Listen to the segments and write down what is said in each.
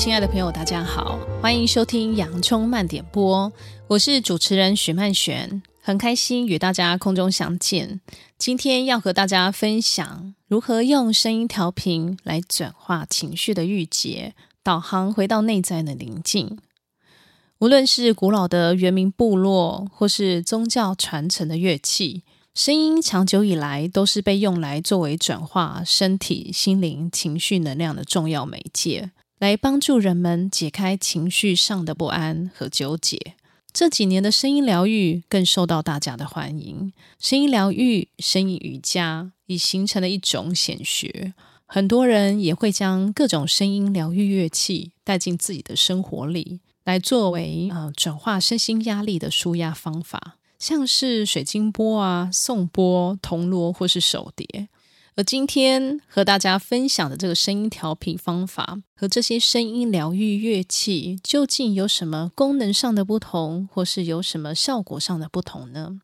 亲爱的朋友，大家好，欢迎收听《洋葱慢点播》，我是主持人许曼璇，很开心与大家空中相见。今天要和大家分享如何用声音调频来转化情绪的郁结，导航回到内在的宁静。无论是古老的原民部落，或是宗教传承的乐器，声音长久以来都是被用来作为转化身体、心灵、情绪能量的重要媒介。来帮助人们解开情绪上的不安和纠结。这几年的声音疗愈更受到大家的欢迎。声音疗愈、声音瑜伽已形成了一种显学，很多人也会将各种声音疗愈乐器带进自己的生活里，来作为呃转化身心压力的舒压方法，像是水晶钵啊、颂钵、铜锣或是手碟。而今天和大家分享的这个声音调频方法，和这些声音疗愈乐器究竟有什么功能上的不同，或是有什么效果上的不同呢？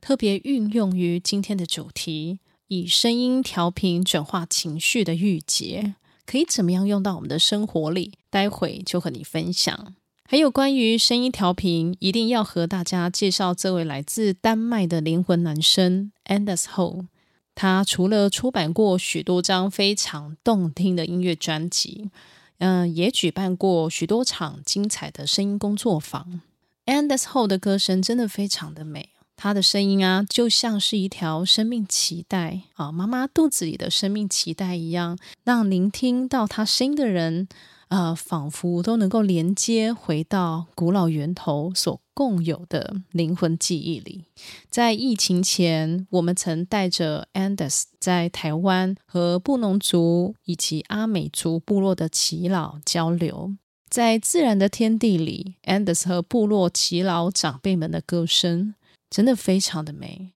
特别运用于今天的主题，以声音调频转化情绪的郁结，可以怎么样用到我们的生活里？待会就和你分享。还有关于声音调频，一定要和大家介绍这位来自丹麦的灵魂男声 Anders Hole。他除了出版过许多张非常动听的音乐专辑，嗯，也举办过许多场精彩的声音工作坊。Anders Ho 的歌声真的非常的美，他的声音啊，就像是一条生命脐带啊，妈妈肚子里的生命脐带一样，让聆听到他声音的人。呃，仿佛都能够连接回到古老源头所共有的灵魂记忆里。在疫情前，我们曾带着 Andes 在台湾和布农族以及阿美族部落的耆老交流，在自然的天地里，Andes 和部落耆老长辈们的歌声真的非常的美，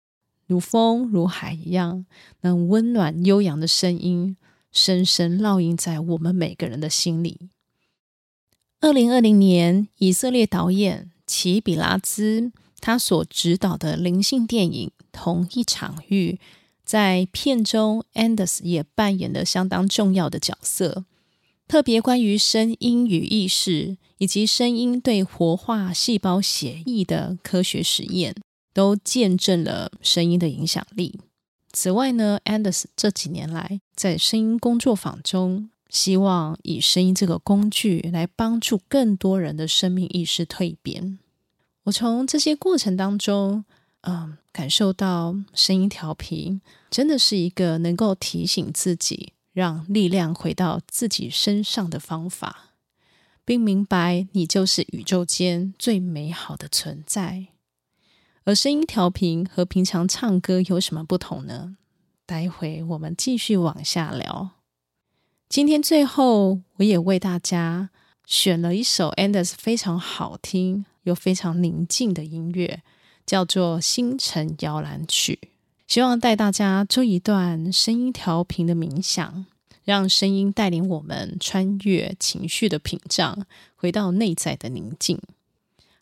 如风如海一样，那温暖悠扬的声音。深深烙印在我们每个人的心里。二零二零年，以色列导演奇比拉兹他所执导的灵性电影《同一场域》，在片中，Anders 也扮演了相当重要的角色。特别关于声音与意识，以及声音对活化细胞血液的科学实验，都见证了声音的影响力。此外呢，Anders 这几年来在声音工作坊中，希望以声音这个工具来帮助更多人的生命意识蜕变。我从这些过程当中，嗯，感受到声音调频真的是一个能够提醒自己，让力量回到自己身上的方法，并明白你就是宇宙间最美好的存在。而声音调频和平常唱歌有什么不同呢？待会我们继续往下聊。今天最后，我也为大家选了一首 Anders 非常好听又非常宁静的音乐，叫做《星辰摇篮曲》。希望带大家做一段声音调频的冥想，让声音带领我们穿越情绪的屏障，回到内在的宁静。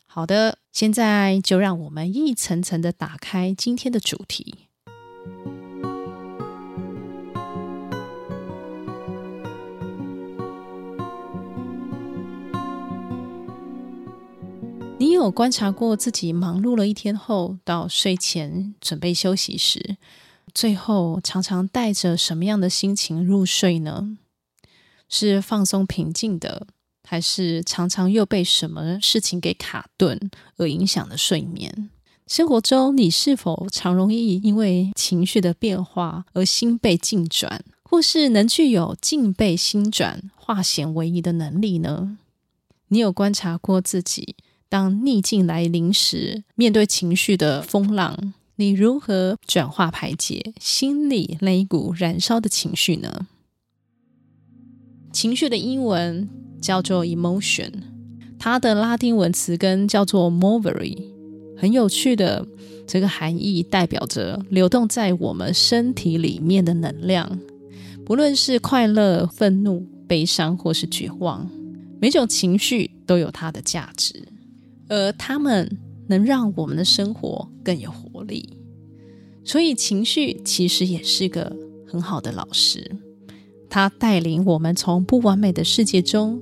好的，现在就让我们一层层的打开今天的主题。有观察过自己忙碌了一天后，到睡前准备休息时，最后常常带着什么样的心情入睡呢？是放松平静的？还是常常又被什么事情给卡顿而影响了睡眠？生活中你是否常容易因为情绪的变化而心被境转，或是能具有静被心转、化险为夷的能力呢？你有观察过自己，当逆境来临时，面对情绪的风浪，你如何转化排解心里那一股燃烧的情绪呢？情绪的英文叫做 emotion，它的拉丁文词根叫做 movere，很有趣的这个含义代表着流动在我们身体里面的能量，不论是快乐、愤怒、悲伤或是绝望，每种情绪都有它的价值，而他们能让我们的生活更有活力。所以情绪其实也是个很好的老师，它带领我们从不完美的世界中。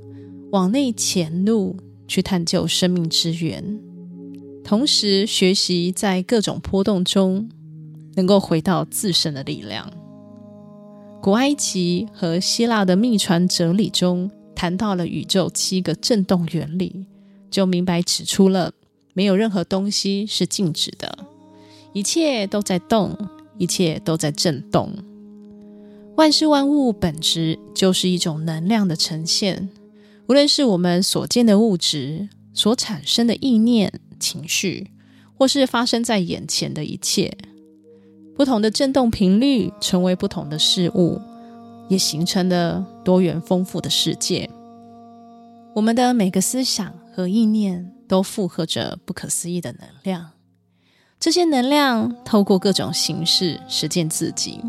往内潜入去探究生命之源，同时学习在各种波动中能够回到自身的力量。古埃及和希腊的秘传哲理中谈到了宇宙七个振动原理，就明白指出了没有任何东西是静止的，一切都在动，一切都在震动。万事万物本质就是一种能量的呈现。无论是我们所见的物质所产生的意念、情绪，或是发生在眼前的一切，不同的振动频率成为不同的事物，也形成了多元丰富的世界。我们的每个思想和意念都负荷着不可思议的能量，这些能量透过各种形式实践自己。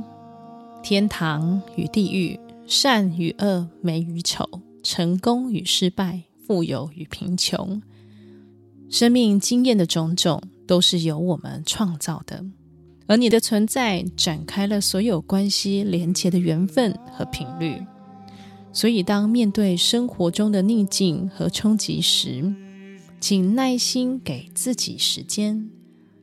天堂与地狱，善与恶，美与丑。成功与失败，富有与贫穷，生命经验的种种都是由我们创造的，而你的存在展开了所有关系连结的缘分和频率。所以，当面对生活中的逆境和冲击时，请耐心给自己时间，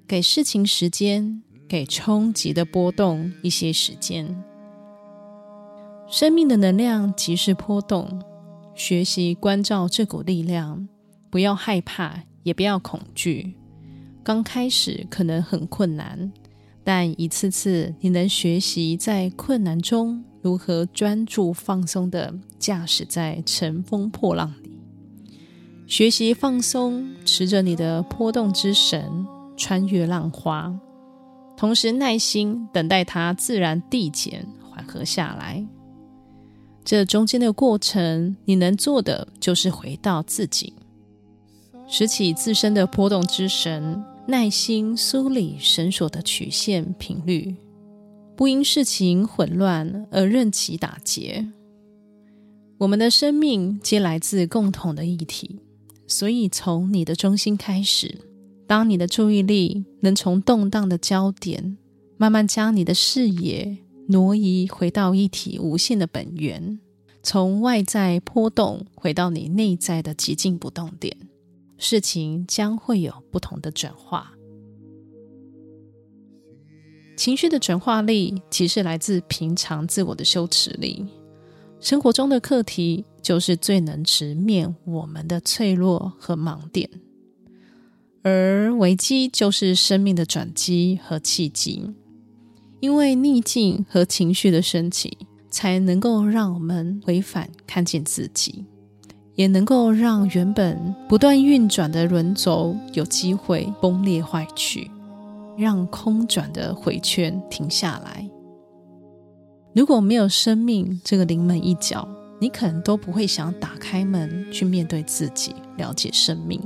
给事情时间，给冲击的波动一些时间。生命的能量即是波动。学习关照这股力量，不要害怕，也不要恐惧。刚开始可能很困难，但一次次你能学习在困难中如何专注放松地驾驶在乘风破浪里，学习放松，持着你的波动之神穿越浪花，同时耐心等待它自然递减缓和下来。这中间的过程，你能做的就是回到自己，拾起自身的波动之神，耐心梳理绳索的曲线频率，不因事情混乱而任其打结。我们的生命皆来自共同的一体，所以从你的中心开始，当你的注意力能从动荡的焦点，慢慢将你的视野。挪移回到一体无限的本源，从外在波动回到你内在的极静不动点，事情将会有不同的转化。情绪的转化力其实来自平常自我的羞耻力。生活中的课题就是最能直面我们的脆弱和盲点，而危机就是生命的转机和契机。因为逆境和情绪的升起，才能够让我们回返看见自己，也能够让原本不断运转的轮轴有机会崩裂坏去，让空转的回圈停下来。如果没有生命这个临门一脚，你可能都不会想打开门去面对自己，了解生命。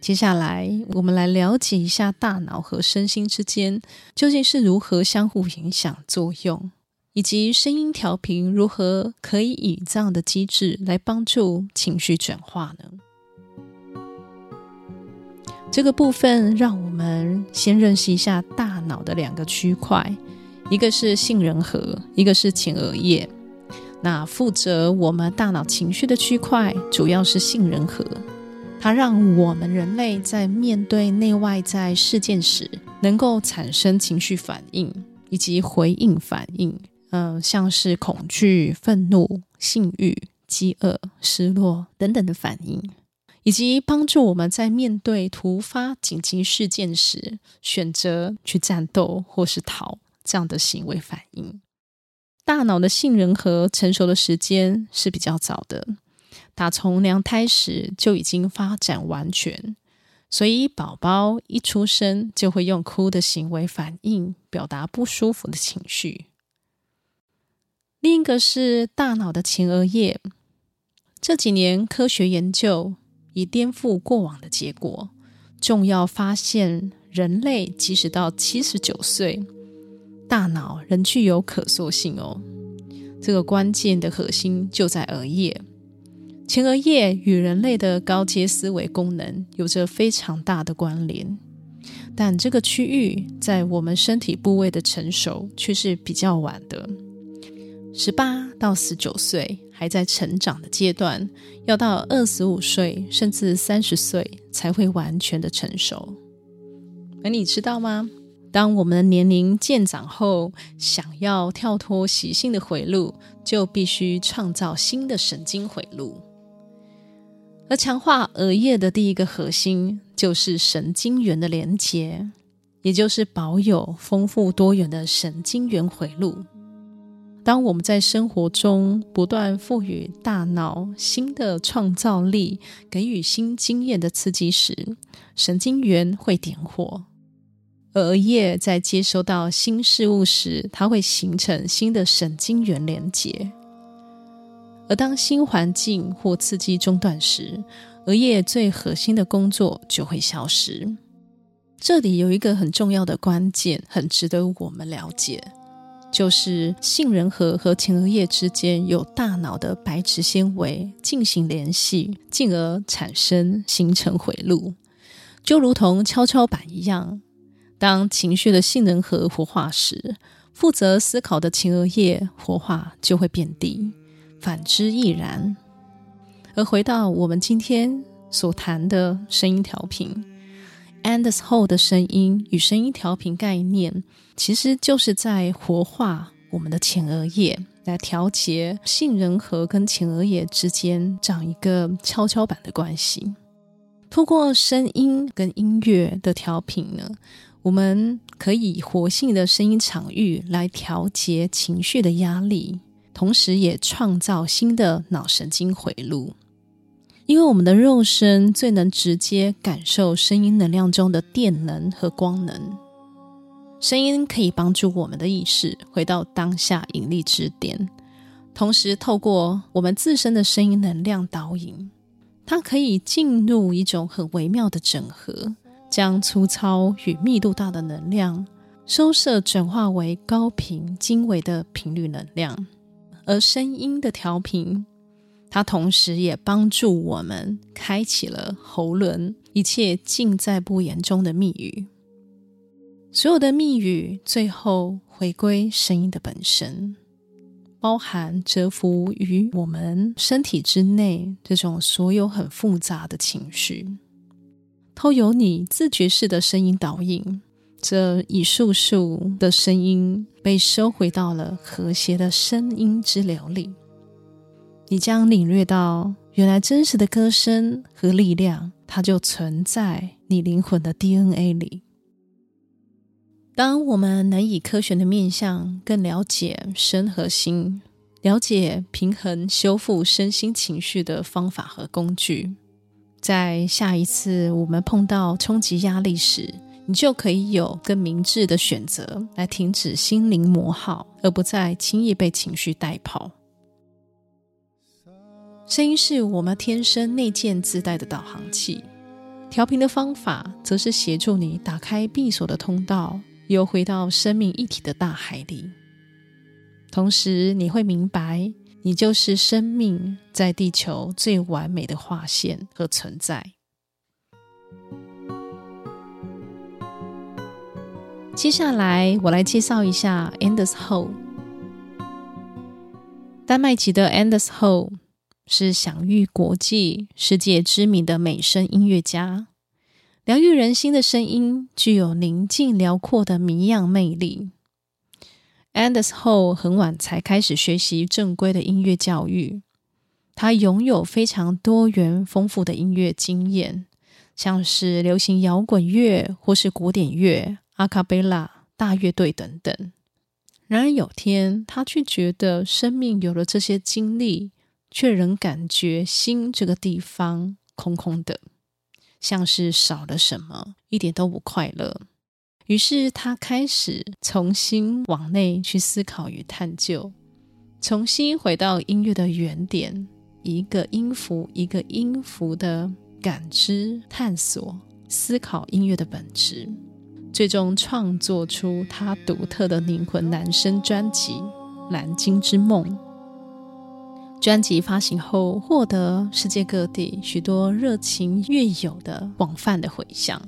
接下来，我们来了解一下大脑和身心之间究竟是如何相互影响作用，以及声音调频如何可以以这样的机制来帮助情绪转化呢？这个部分，让我们先认识一下大脑的两个区块，一个是杏仁核，一个是前额叶。那负责我们大脑情绪的区块，主要是杏仁核。它让我们人类在面对内外在事件时，能够产生情绪反应以及回应反应，嗯、像是恐惧、愤怒、性欲、饥饿、失落等等的反应，以及帮助我们在面对突发紧急事件时，选择去战斗或是逃这样的行为反应。大脑的杏仁核成熟的时间是比较早的。打从娘胎时就已经发展完全，所以宝宝一出生就会用哭的行为反应表达不舒服的情绪。另一个是大脑的前额叶，这几年科学研究以颠覆过往的结果，重要发现人类即使到七十九岁，大脑仍具有可塑性哦。这个关键的核心就在额叶。前额叶与人类的高阶思维功能有着非常大的关联，但这个区域在我们身体部位的成熟却是比较晚的，十八到十九岁还在成长的阶段，要到二十五岁甚至三十岁才会完全的成熟。而你知道吗？当我们的年龄渐长后，想要跳脱习性的回路，就必须创造新的神经回路。而强化额叶的第一个核心，就是神经元的连结，也就是保有丰富多元的神经元回路。当我们在生活中不断赋予大脑新的创造力，给予新经验的刺激时，神经元会点火。而额叶在接收到新事物时，它会形成新的神经元连接。而当新环境或刺激中断时，额叶最核心的工作就会消失。这里有一个很重要的关键，很值得我们了解，就是杏仁核和前额叶之间有大脑的白质纤维进行联系，进而产生形成回路，就如同跷跷板一样。当情绪的杏仁核活化时，负责思考的前额叶活化就会变低，反之亦然。而回到我们今天所谈的声音调频，Anders Hall 的声音与声音调频概念，其实就是在活化我们的前额叶，来调节杏仁核跟前额叶之间这样一个跷跷板的关系。通过声音跟音乐的调频呢，我们可以活性的声音场域来调节情绪的压力，同时也创造新的脑神经回路。因为我们的肉身最能直接感受声音能量中的电能和光能，声音可以帮助我们的意识回到当下引力之点，同时透过我们自身的声音能量导引，它可以进入一种很微妙的整合。将粗糙与密度大的能量收摄转化为高频精微的频率能量，而声音的调频，它同时也帮助我们开启了喉轮一切尽在不言中的密语。所有的密语最后回归声音的本身，包含蛰伏于我们身体之内这种所有很复杂的情绪。都由你自觉式的声音导引，这一束束的声音被收回到了和谐的声音之流里。你将领略到，原来真实的歌声和力量，它就存在你灵魂的 DNA 里。当我们能以科学的面向更了解身和心，了解平衡修复身心情绪的方法和工具。在下一次我们碰到冲击压力时，你就可以有更明智的选择来停止心灵磨耗，而不再轻易被情绪带跑。声音是我们天生内建自带的导航器，调频的方法则是协助你打开闭锁的通道，游回到生命一体的大海里。同时，你会明白。你就是生命在地球最完美的划线和存在。接下来，我来介绍一下 Anders Hall。丹麦籍的 Anders Hall 是享誉国际、世界知名的美声音乐家。疗愈人心的声音具有宁静辽阔的谜样魅力。Anders 后很晚才开始学习正规的音乐教育，他拥有非常多元丰富的音乐经验，像是流行摇滚乐或是古典乐、阿卡贝拉、大乐队等等。然而有天，他却觉得生命有了这些经历，却仍感觉心这个地方空空的，像是少了什么，一点都不快乐。于是他开始重新往内去思考与探究，重新回到音乐的原点，一个音符一个音符的感知、探索、思考音乐的本质，最终创作出他独特的灵魂男声专辑《蓝鲸之梦》。专辑发行后，获得世界各地许多热情乐友的广泛的回响。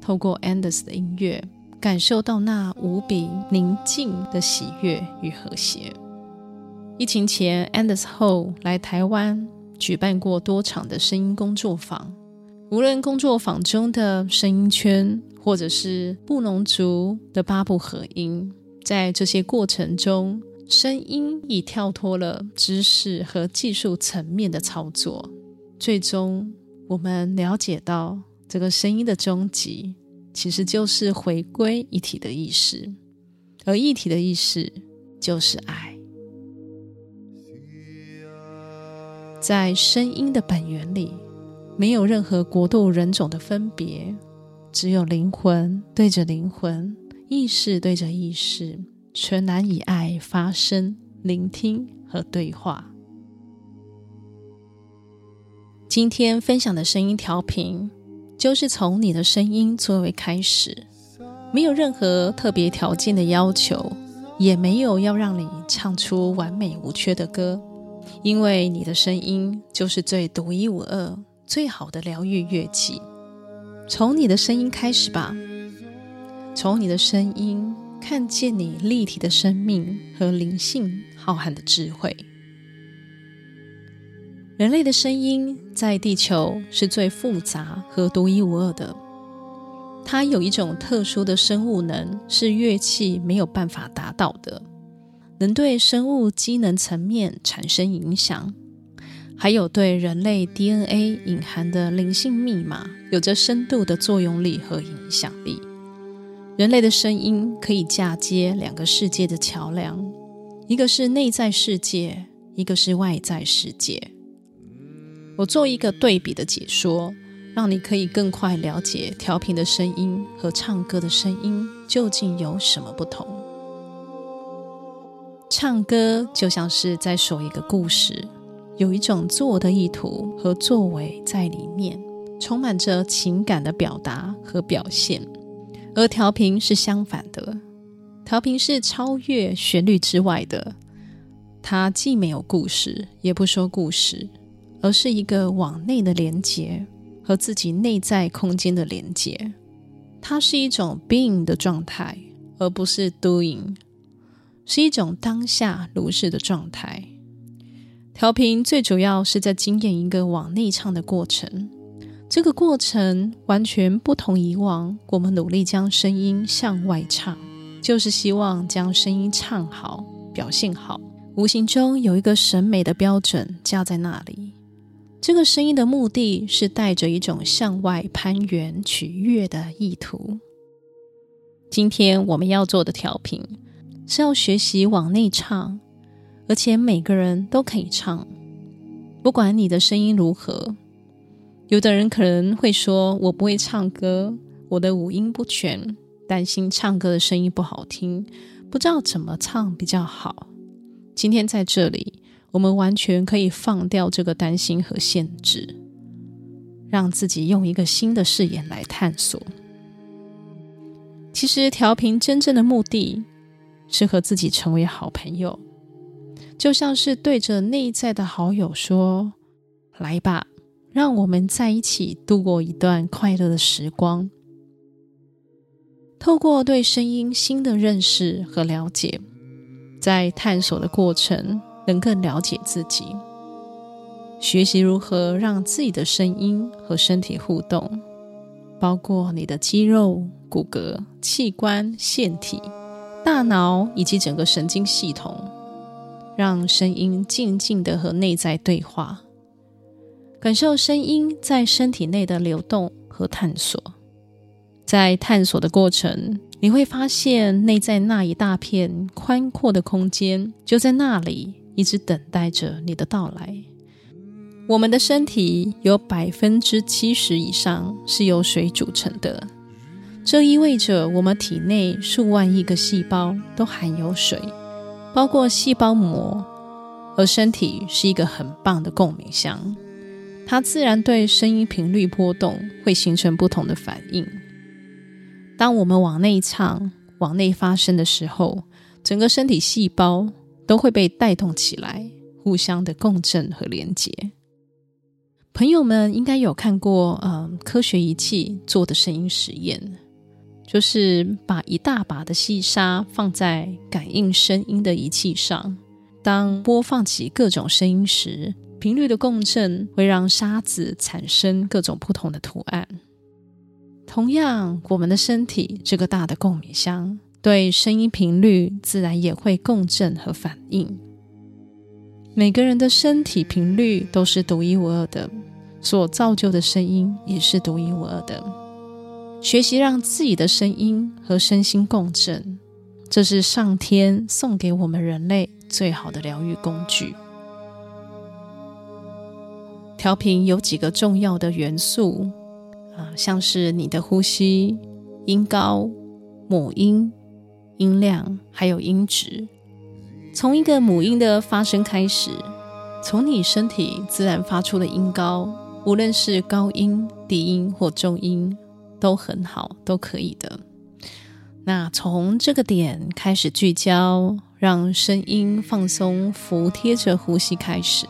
透过 Anders 的音乐，感受到那无比宁静的喜悦与和谐。疫情前，Anders 后来台湾举办过多场的声音工作坊。无论工作坊中的声音圈，或者是布农族的八部合音，在这些过程中，声音已跳脱了知识和技术层面的操作。最终，我们了解到，这个声音的终极，其实就是回归一体的意识，而一体的意识就是爱。在声音的本源里，没有任何国度人种的分别，只有灵魂对着灵魂，意识对着意识，全然以爱发声、聆听和对话。今天分享的声音调频，就是从你的声音作为开始，没有任何特别条件的要求，也没有要让你唱出完美无缺的歌，因为你的声音就是最独一无二、最好的疗愈乐器。从你的声音开始吧，从你的声音看见你立体的生命和灵性浩瀚的智慧。人类的声音在地球是最复杂和独一无二的，它有一种特殊的生物能，是乐器没有办法达到的，能对生物机能层面产生影响，还有对人类 DNA 隐含的灵性密码有着深度的作用力和影响力。人类的声音可以嫁接两个世界的桥梁，一个是内在世界，一个是外在世界。我做一个对比的解说，让你可以更快了解调频的声音和唱歌的声音究竟有什么不同。唱歌就像是在说一个故事，有一种做的意图和作为在里面，充满着情感的表达和表现。而调频是相反的，调频是超越旋律之外的，它既没有故事，也不说故事。而是一个往内的连接，和自己内在空间的连接。它是一种 being 的状态，而不是 doing，是一种当下如是的状态。调频最主要是在经验一个往内唱的过程，这个过程完全不同以往。我们努力将声音向外唱，就是希望将声音唱好、表现好，无形中有一个审美的标准架在那里。这个声音的目的是带着一种向外攀援、取悦的意图。今天我们要做的调频是要学习往内唱，而且每个人都可以唱，不管你的声音如何。有的人可能会说：“我不会唱歌，我的五音不全，担心唱歌的声音不好听，不知道怎么唱比较好。”今天在这里。我们完全可以放掉这个担心和限制，让自己用一个新的视野来探索。其实调频真正的目的是和自己成为好朋友，就像是对着内在的好友说：“来吧，让我们在一起度过一段快乐的时光。”透过对声音新的认识和了解，在探索的过程。能更了解自己，学习如何让自己的声音和身体互动，包括你的肌肉、骨骼、器官、腺体、大脑以及整个神经系统，让声音静静地和内在对话，感受声音在身体内的流动和探索。在探索的过程，你会发现内在那一大片宽阔的空间就在那里。一直等待着你的到来。我们的身体有百分之七十以上是由水组成的，这意味着我们体内数万亿个细胞都含有水，包括细胞膜。而身体是一个很棒的共鸣箱，它自然对声音频率波动会形成不同的反应。当我们往内唱、往内发声的时候，整个身体细胞。都会被带动起来，互相的共振和连接。朋友们应该有看过，嗯，科学仪器做的声音实验，就是把一大把的细沙放在感应声音的仪器上，当播放起各种声音时，频率的共振会让沙子产生各种不同的图案。同样，我们的身体这个大的共鸣箱，对声音频率自然也会共振和反应。每个人的身体频率都是独一无二的，所造就的声音也是独一无二的。学习让自己的声音和身心共振，这是上天送给我们人类最好的疗愈工具。调频有几个重要的元素啊，像是你的呼吸、音高、母音。音量还有音质，从一个母音的发声开始，从你身体自然发出的音高，无论是高音、低音或中音，都很好，都可以的。那从这个点开始聚焦，让声音放松、服贴着呼吸开始，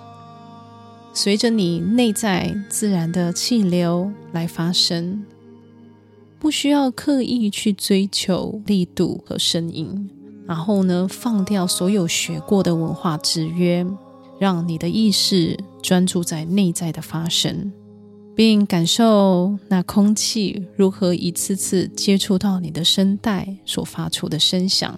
随着你内在自然的气流来发声。不需要刻意去追求力度和声音，然后呢，放掉所有学过的文化制约，让你的意识专注在内在的发声，并感受那空气如何一次次接触到你的声带所发出的声响。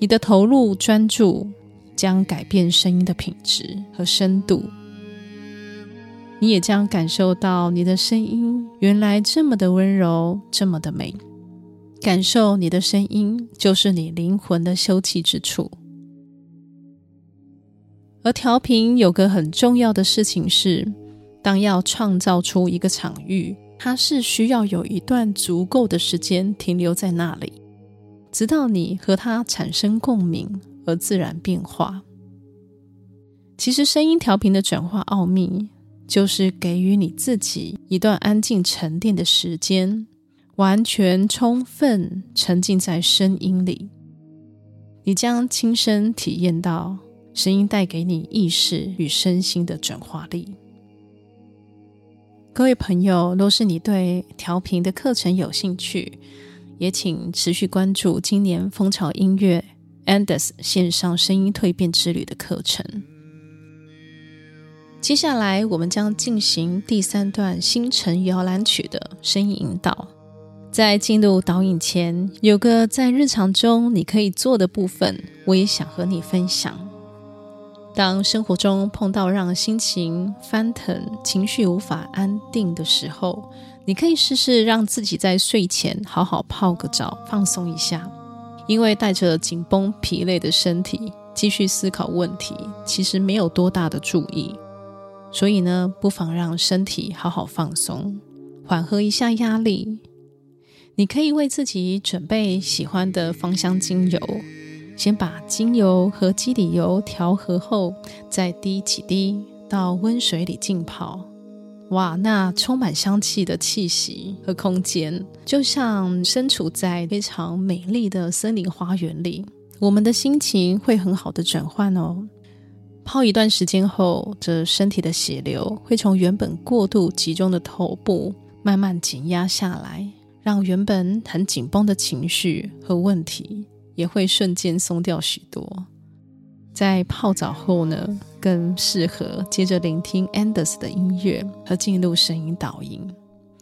你的投入专注将改变声音的品质和深度。你也将感受到你的声音原来这么的温柔，这么的美。感受你的声音，就是你灵魂的休憩之处。而调频有个很重要的事情是，当要创造出一个场域，它是需要有一段足够的时间停留在那里，直到你和它产生共鸣而自然变化。其实，声音调频的转化奥秘。就是给予你自己一段安静沉淀的时间，完全充分沉浸在声音里，你将亲身体验到声音带给你意识与身心的转化力。各位朋友，若是你对调频的课程有兴趣，也请持续关注今年蜂巢音乐 Andes 线上声音蜕变之旅的课程。接下来，我们将进行第三段星辰摇篮曲的声音引导。在进入导引前，有个在日常中你可以做的部分，我也想和你分享。当生活中碰到让心情翻腾、情绪无法安定的时候，你可以试试让自己在睡前好好泡个澡，放松一下。因为带着紧绷、疲累的身体继续思考问题，其实没有多大的助益。所以呢，不妨让身体好好放松，缓和一下压力。你可以为自己准备喜欢的芳香精油，先把精油和基底油调和后，再滴几滴到温水里浸泡。哇，那充满香气的气息和空间，就像身处在非常美丽的森林花园里。我们的心情会很好的转换哦。泡一段时间后，这身体的血流会从原本过度集中的头部慢慢紧压下来，让原本很紧绷的情绪和问题也会瞬间松掉许多。在泡澡后呢，更适合接着聆听 Andes 的音乐和进入声音导引，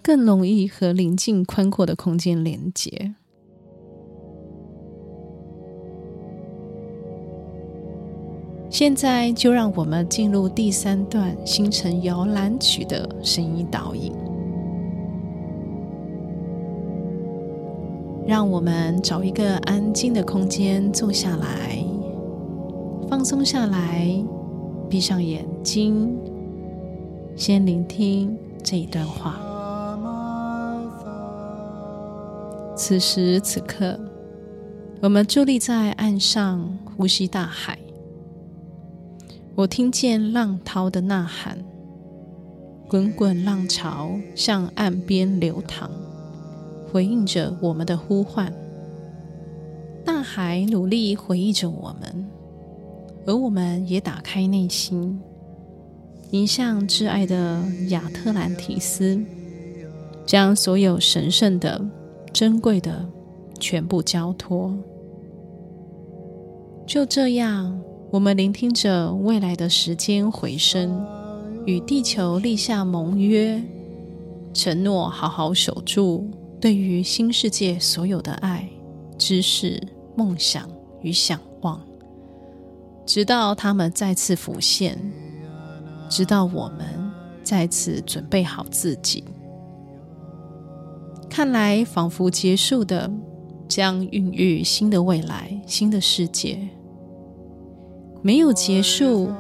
更容易和宁静宽阔的空间连接。现在就让我们进入第三段星辰摇篮曲的声音导引。让我们找一个安静的空间坐下来，放松下来，闭上眼睛，先聆听这一段话。此时此刻，我们伫立在岸上，呼吸大海。我听见浪涛的呐喊，滚滚浪潮向岸边流淌，回应着我们的呼唤。大海努力回忆着我们，而我们也打开内心，迎向挚爱的亚特兰提斯，将所有神圣的、珍贵的全部交托。就这样，我们聆听着未来的时间回声，与地球立下盟约，承诺好好守住对于新世界所有的爱、知识、梦想与想望，直到他们再次浮现，直到我们再次准备好自己。看来，仿佛结束的，将孕育新的未来、新的世界。没有结束，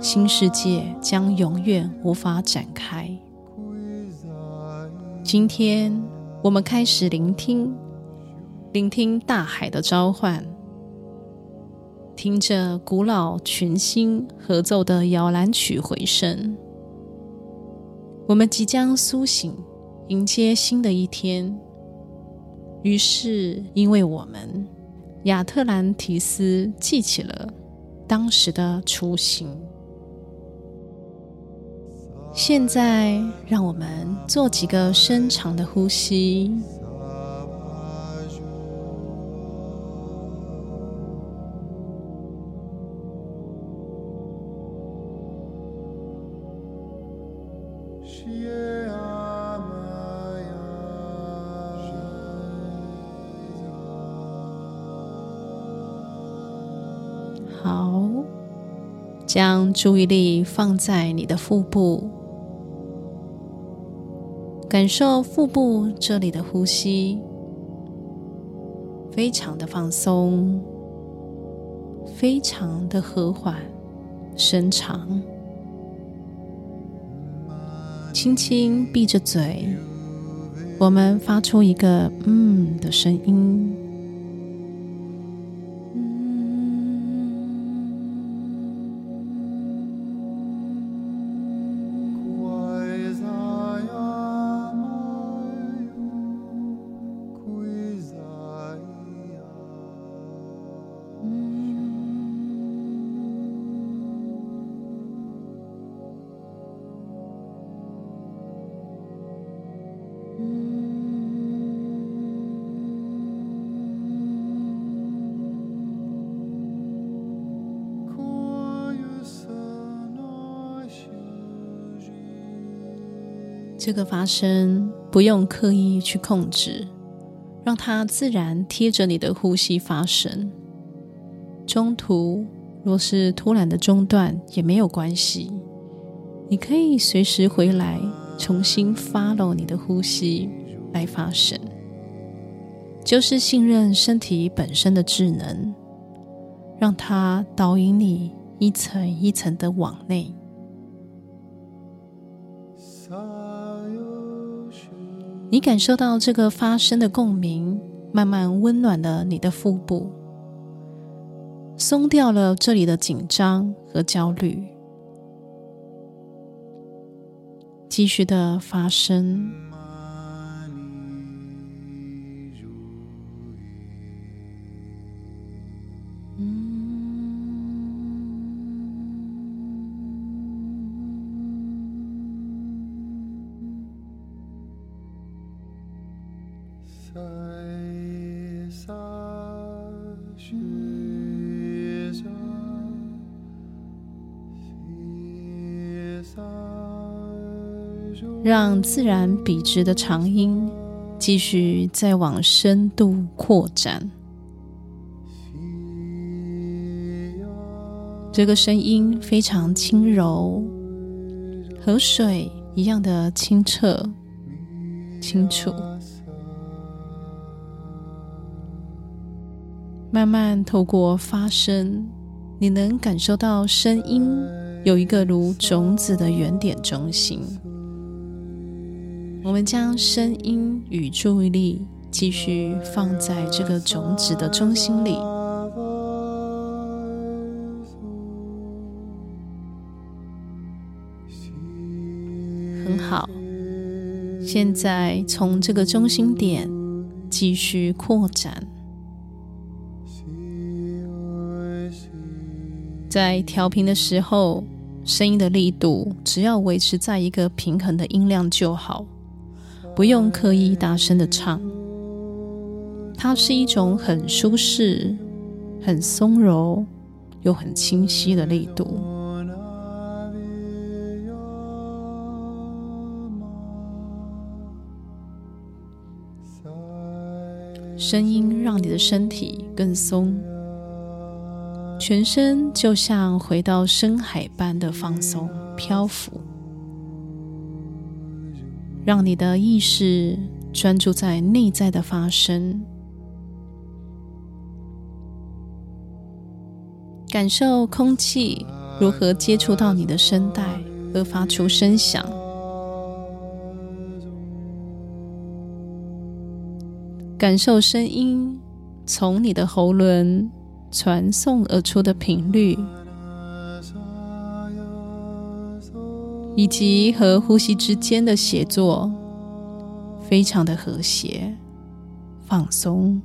新世界将永远无法展开。今天，我们开始聆听，聆听大海的召唤，听着古老群星合奏的摇篮曲回声。我们即将苏醒。迎接新的一天。于是，因为我们亚特兰提斯记起了当时的雏形。现在，让我们做几个深长的呼吸。注意力放在你的腹部，感受腹部这里的呼吸，非常的放松，非常的和缓、深长。轻轻闭着嘴，我们发出一个“嗯”的声音。这个发声不用刻意去控制，让它自然贴着你的呼吸发声。中途若是突然的中断也没有关系，你可以随时回来重新 follow 你的呼吸来发声，就是信任身体本身的智能，让它导引你一层一层的往内。你感受到这个发声的共鸣，慢慢温暖了你的腹部，松掉了这里的紧张和焦虑，继续的发声。让自然笔直的长音继续再往深度扩展。这个声音非常轻柔，河水一样的清澈、清楚。慢慢透过发声，你能感受到声音有一个如种子的原点中心。我们将声音与注意力继续放在这个种子的中心里，很好。现在从这个中心点继续扩展。在调频的时候，声音的力度只要维持在一个平衡的音量就好，不用刻意大声的唱。它是一种很舒适、很松柔又很清晰的力度。声音让你的身体更松，全身就像回到深海般的放松漂浮，让你的意识专注在内在的发生。感受空气如何接触到你的声带而发出声响，感受声音从你的喉轮传送而出的频率，以及和呼吸之间的协作，非常的和谐，放松。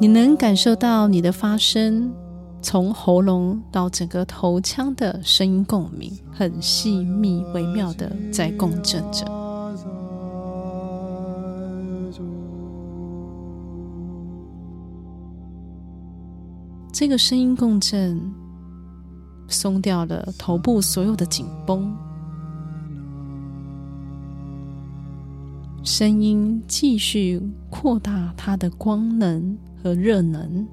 你能感受到你的发声从喉咙到整个头腔的声音共鸣，很细密、微妙的在共振着。这个声音共振松掉了头部所有的紧绷，声音继续扩大它的光能。和热能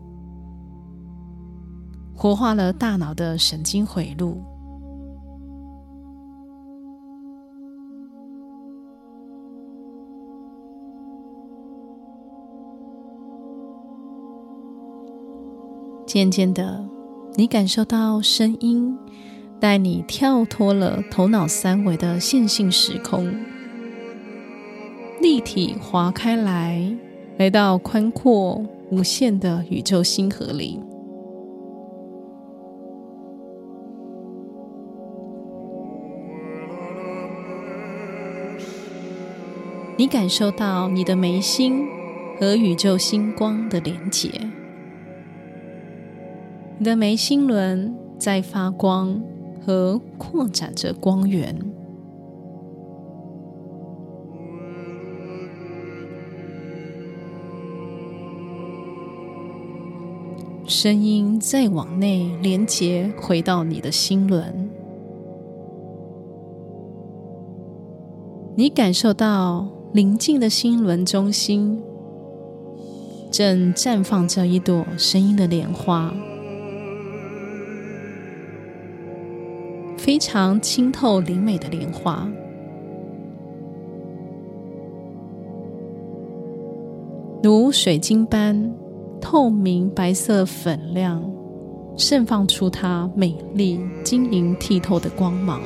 活化了大脑的神经回路，渐渐的，你感受到声音带你跳脱了头脑三维的线性时空，立体划开来，来到宽阔。无限的宇宙星河里，你感受到你的眉心和宇宙星光的连结，你的眉心轮在发光和扩展着光源。声音再往内连接，回到你的心轮，你感受到宁静的心轮中心正绽放着一朵声音的莲花，非常清透灵美的莲花，如水晶般。透明白色粉亮，盛放出它美丽晶莹剔透的光芒。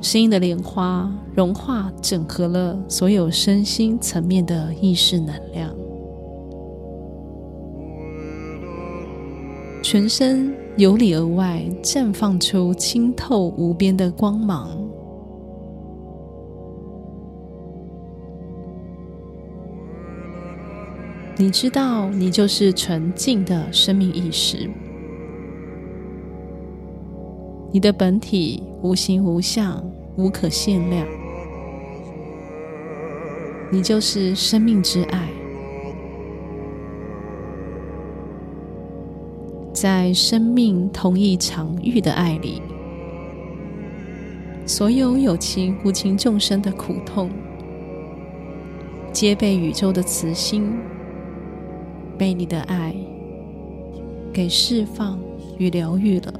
声音的莲花融化整合了所有身心层面的意识能量，全身由里而外绽放出清透无边的光芒。你知道，你就是纯净的生命意识，你的本体无形无相，无可限量。你就是生命之爱，在生命同一场域的爱里，所有有情无情众生的苦痛，皆被宇宙的慈心。被你的爱给释放与疗愈了。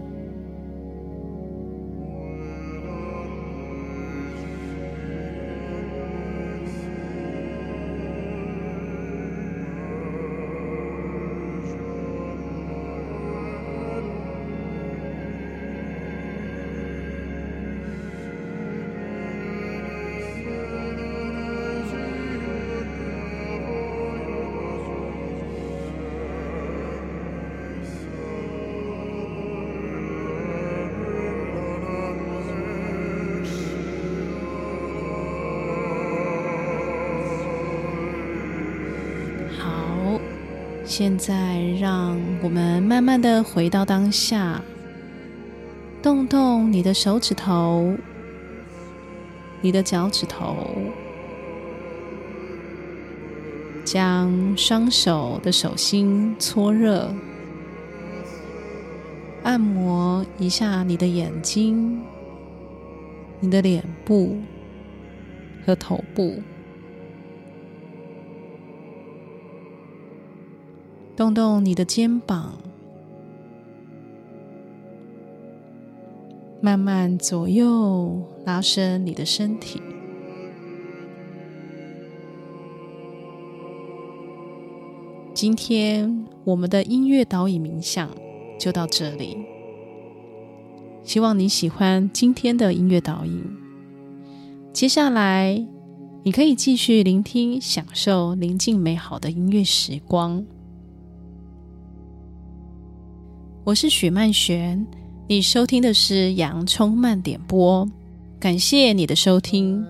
现在，让我们慢慢的回到当下，动动你的手指头，你的脚趾头，将双手的手心搓热，按摩一下你的眼睛、你的脸部和头部，动动你的肩膀。慢慢左右拉伸你的身体。今天我们的音乐导引冥想就到这里，希望你喜欢今天的音乐导引。接下来你可以继续聆听，享受宁静美好的音乐时光。我是许曼璇。你收听的是洋葱慢点播，感谢你的收听。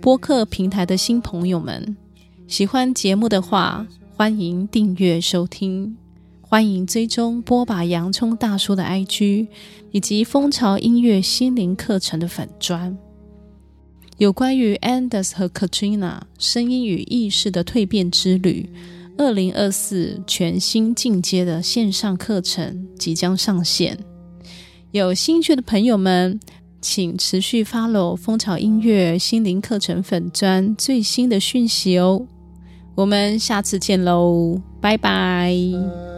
播客平台的新朋友们，喜欢节目的话，欢迎订阅收听，欢迎追踪播把洋葱大叔的 IG 以及风潮音乐心灵课程的粉专。有关于 Anders 和 Katrina 声音与意识的蜕变之旅，二零二四全新进阶的线上课程即将上线。有兴趣的朋友们，请持续 follow 蜂巢音乐心灵课程粉专最新的讯息哦。我们下次见喽，拜拜。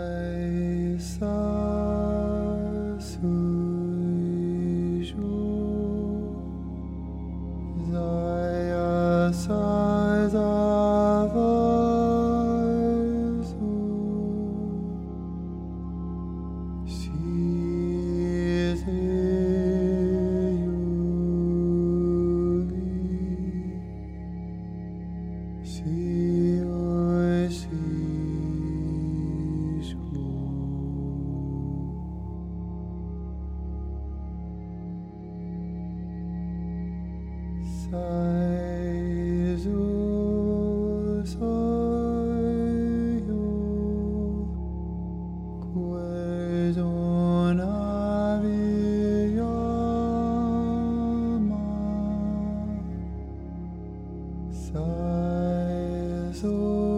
sighs. Oh.